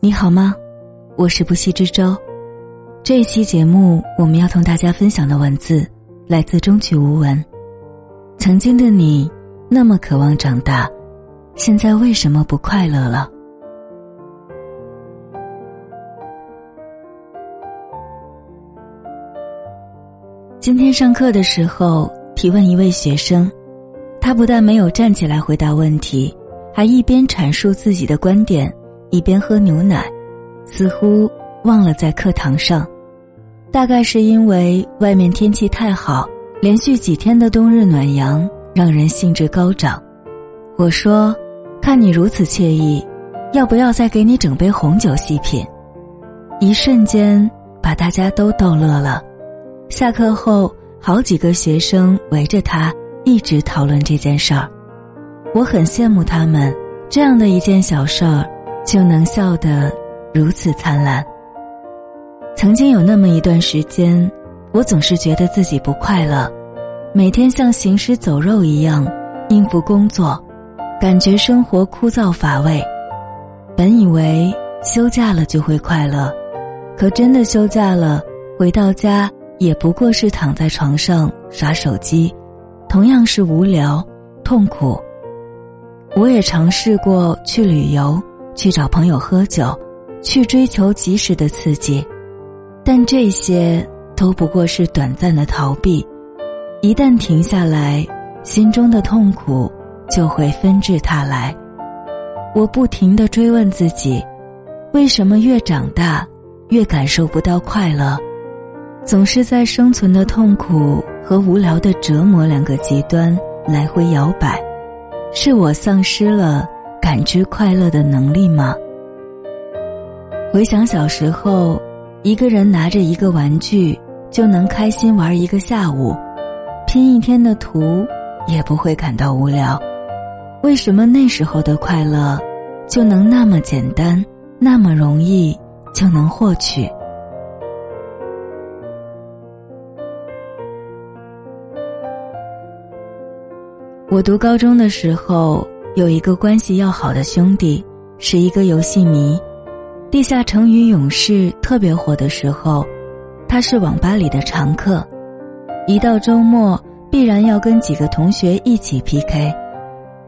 你好吗？我是不息之舟。这一期节目，我们要同大家分享的文字来自中曲无闻。曾经的你，那么渴望长大，现在为什么不快乐了？今天上课的时候，提问一位学生，他不但没有站起来回答问题，还一边阐述自己的观点。一边喝牛奶，似乎忘了在课堂上。大概是因为外面天气太好，连续几天的冬日暖阳让人兴致高涨。我说：“看你如此惬意，要不要再给你整杯红酒细品？”一瞬间把大家都逗乐了。下课后，好几个学生围着他一直讨论这件事儿。我很羡慕他们这样的一件小事儿。就能笑得如此灿烂。曾经有那么一段时间，我总是觉得自己不快乐，每天像行尸走肉一样应付工作，感觉生活枯燥乏味。本以为休假了就会快乐，可真的休假了，回到家也不过是躺在床上耍手机，同样是无聊、痛苦。我也尝试过去旅游。去找朋友喝酒，去追求及时的刺激，但这些都不过是短暂的逃避。一旦停下来，心中的痛苦就会纷至沓来。我不停的追问自己：为什么越长大，越感受不到快乐？总是在生存的痛苦和无聊的折磨两个极端来回摇摆？是我丧失了？感知快乐的能力吗？回想小时候，一个人拿着一个玩具就能开心玩一个下午，拼一天的图也不会感到无聊。为什么那时候的快乐就能那么简单，那么容易就能获取？我读高中的时候。有一个关系要好的兄弟，是一个游戏迷。地下城与勇士特别火的时候，他是网吧里的常客。一到周末，必然要跟几个同学一起 PK。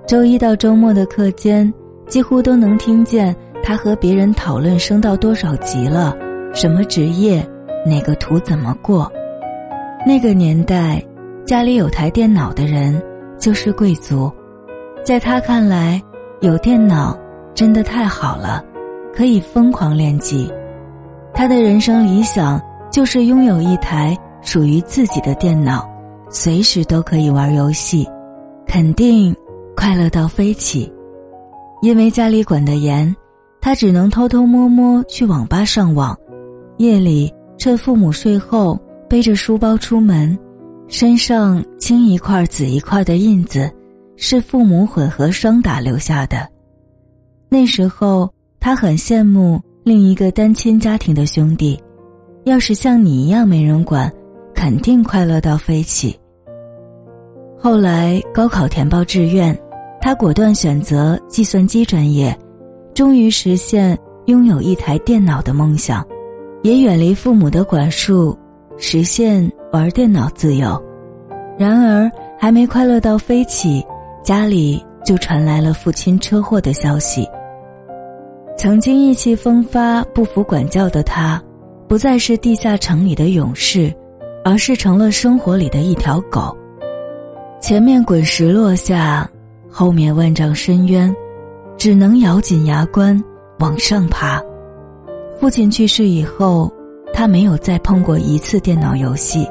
周一到周末的课间，几乎都能听见他和别人讨论升到多少级了，什么职业，哪个图怎么过。那个年代，家里有台电脑的人就是贵族。在他看来，有电脑真的太好了，可以疯狂练级。他的人生理想就是拥有一台属于自己的电脑，随时都可以玩游戏，肯定快乐到飞起。因为家里管得严，他只能偷偷摸摸去网吧上网，夜里趁父母睡后，背着书包出门，身上青一块紫一块的印子。是父母混合双打留下的。那时候他很羡慕另一个单亲家庭的兄弟，要是像你一样没人管，肯定快乐到飞起。后来高考填报志愿，他果断选择计算机专业，终于实现拥有一台电脑的梦想，也远离父母的管束，实现玩电脑自由。然而还没快乐到飞起。家里就传来了父亲车祸的消息。曾经意气风发、不服管教的他，不再是地下城里的勇士，而是成了生活里的一条狗。前面滚石落下，后面万丈深渊，只能咬紧牙关往上爬。父亲去世以后，他没有再碰过一次电脑游戏。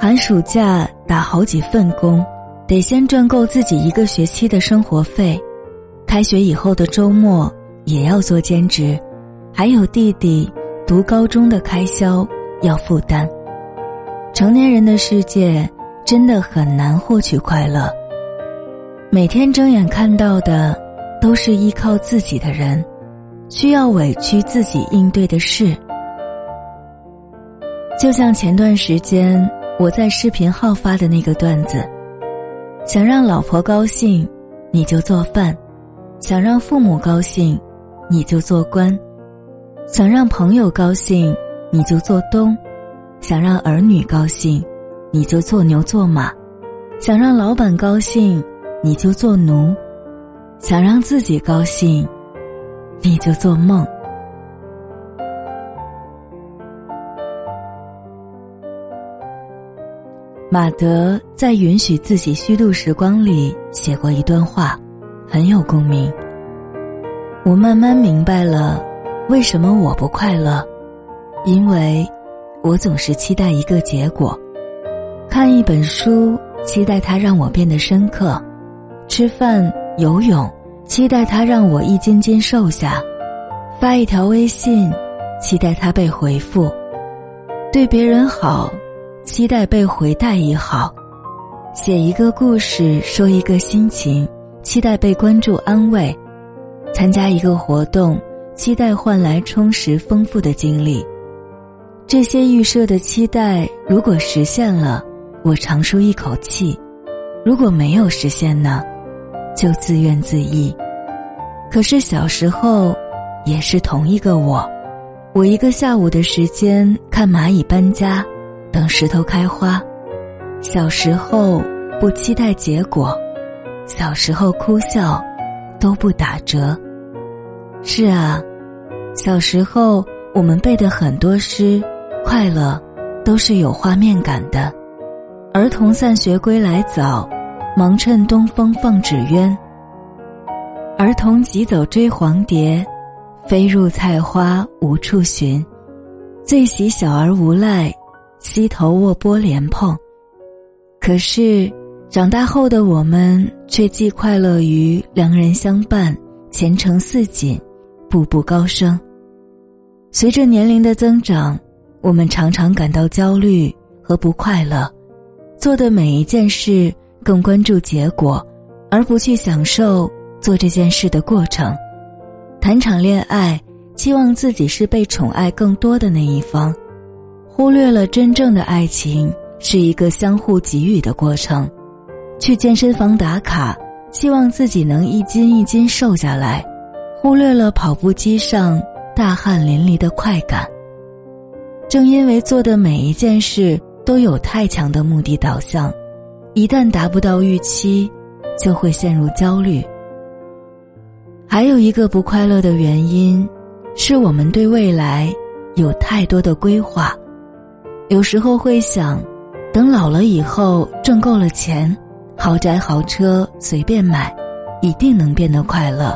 寒暑假打好几份工。得先赚够自己一个学期的生活费，开学以后的周末也要做兼职，还有弟弟读高中的开销要负担。成年人的世界真的很难获取快乐。每天睁眼看到的都是依靠自己的人，需要委屈自己应对的事。就像前段时间我在视频号发的那个段子。想让老婆高兴，你就做饭；想让父母高兴，你就做官；想让朋友高兴，你就做东；想让儿女高兴，你就做牛做马；想让老板高兴，你就做奴；想让自己高兴，你就做梦。马德在《允许自己虚度时光》里写过一段话，很有共鸣。我慢慢明白了，为什么我不快乐，因为，我总是期待一个结果。看一本书，期待它让我变得深刻；吃饭、游泳，期待它让我一斤斤瘦下；发一条微信，期待它被回复；对别人好。期待被回带也好，写一个故事，说一个心情，期待被关注安慰；参加一个活动，期待换来充实丰富的经历。这些预设的期待，如果实现了，我长舒一口气；如果没有实现呢，就自怨自艾。可是小时候，也是同一个我，我一个下午的时间看蚂蚁搬家。等石头开花，小时候不期待结果，小时候哭笑都不打折。是啊，小时候我们背的很多诗，快乐都是有画面感的。儿童散学归来早，忙趁东风放纸鸢。儿童急走追黄蝶，飞入菜花无处寻。最喜小儿无赖。膝头卧剥莲蓬，可是长大后的我们却既快乐于良人相伴、前程似锦、步步高升。随着年龄的增长，我们常常感到焦虑和不快乐，做的每一件事更关注结果，而不去享受做这件事的过程。谈场恋爱，期望自己是被宠爱更多的那一方。忽略了真正的爱情是一个相互给予的过程，去健身房打卡，希望自己能一斤一斤瘦下来，忽略了跑步机上大汗淋漓的快感。正因为做的每一件事都有太强的目的导向，一旦达不到预期，就会陷入焦虑。还有一个不快乐的原因，是我们对未来有太多的规划。有时候会想，等老了以后挣够了钱，豪宅豪车随便买，一定能变得快乐。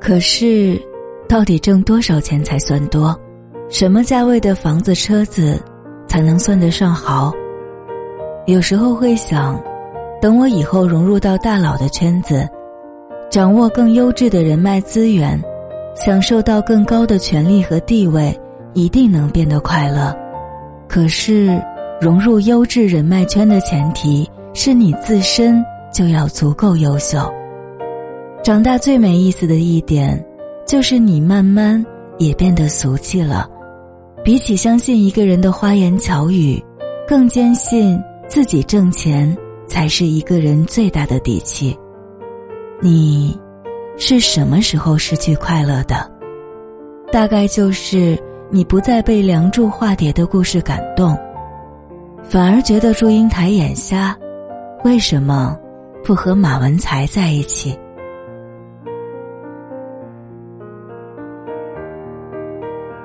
可是，到底挣多少钱才算多？什么价位的房子、车子才能算得上豪？有时候会想，等我以后融入到大佬的圈子，掌握更优质的人脉资源，享受到更高的权利和地位，一定能变得快乐。可是，融入优质人脉圈的前提是你自身就要足够优秀。长大最没意思的一点，就是你慢慢也变得俗气了。比起相信一个人的花言巧语，更坚信自己挣钱才是一个人最大的底气。你，是什么时候失去快乐的？大概就是。你不再被《梁祝》化蝶的故事感动，反而觉得祝英台眼瞎，为什么不和马文才在一起？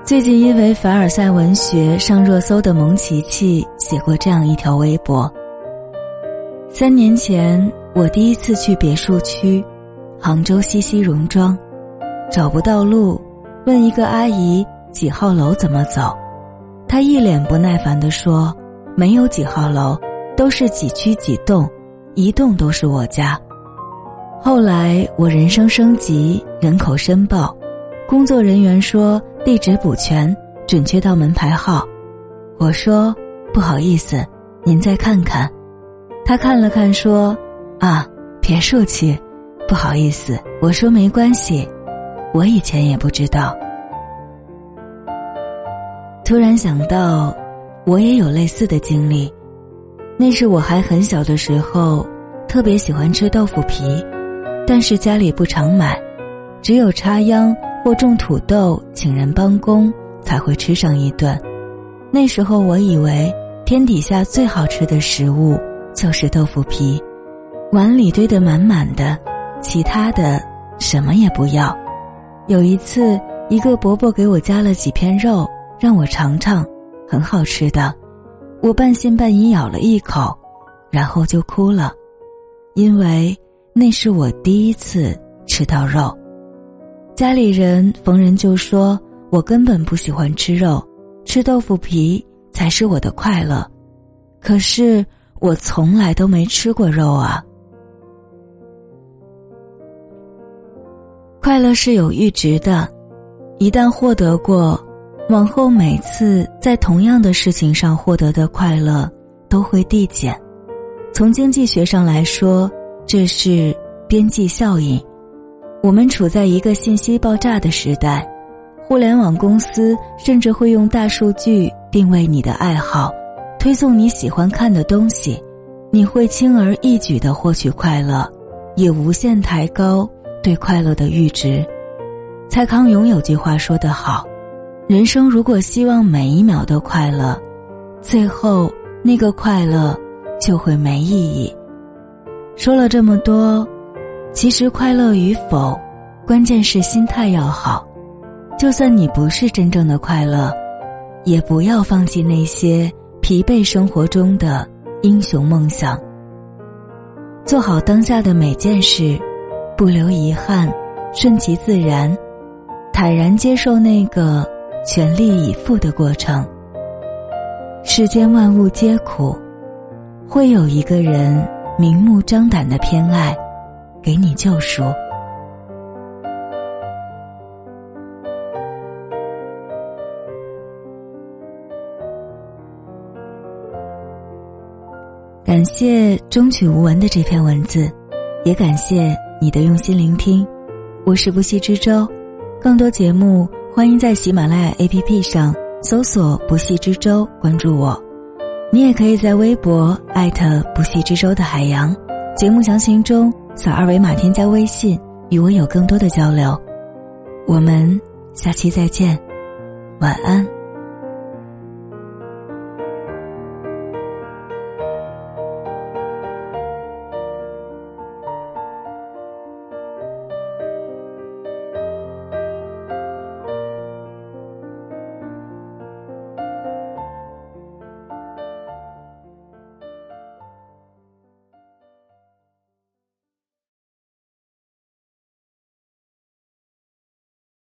最近因为凡尔赛文学上热搜的蒙奇奇写过这样一条微博：三年前，我第一次去别墅区，杭州西溪戎庄，找不到路，问一个阿姨。几号楼怎么走？他一脸不耐烦地说：“没有几号楼，都是几区几栋，一栋都是我家。”后来我人生升级，人口申报，工作人员说地址补全，准确到门牌号。我说：“不好意思，您再看看。”他看了看说：“啊，别墅区，不好意思。”我说：“没关系，我以前也不知道。”突然想到，我也有类似的经历。那是我还很小的时候，特别喜欢吃豆腐皮，但是家里不常买，只有插秧或种土豆请人帮工才会吃上一顿。那时候我以为天底下最好吃的食物就是豆腐皮，碗里堆得满满的，其他的什么也不要。有一次，一个伯伯给我夹了几片肉，让我尝尝，很好吃的。我半信半疑咬了一口，然后就哭了，因为那是我第一次吃到肉。家里人逢人就说我根本不喜欢吃肉，吃豆腐皮才是我的快乐。可是我从来都没吃过肉啊。快乐是有阈值的，一旦获得过，往后每次在同样的事情上获得的快乐都会递减。从经济学上来说，这是边际效应。我们处在一个信息爆炸的时代，互联网公司甚至会用大数据定位你的爱好，推送你喜欢看的东西，你会轻而易举的获取快乐，也无限抬高对快乐的阈值。蔡康永有句话说得好：“人生如果希望每一秒都快乐，最后那个快乐就会没意义。”说了这么多。其实快乐与否，关键是心态要好。就算你不是真正的快乐，也不要放弃那些疲惫生活中的英雄梦想。做好当下的每件事，不留遗憾，顺其自然，坦然接受那个全力以赴的过程。世间万物皆苦，会有一个人明目张胆的偏爱。给你救赎。感谢终曲无闻的这篇文字，也感谢你的用心聆听。我是不息之舟，更多节目欢迎在喜马拉雅 APP 上搜索“不系之舟”，关注我。你也可以在微博艾特“不系之舟”的海洋。节目详情中。扫二维码添加微信，与我有更多的交流。我们下期再见，晚安。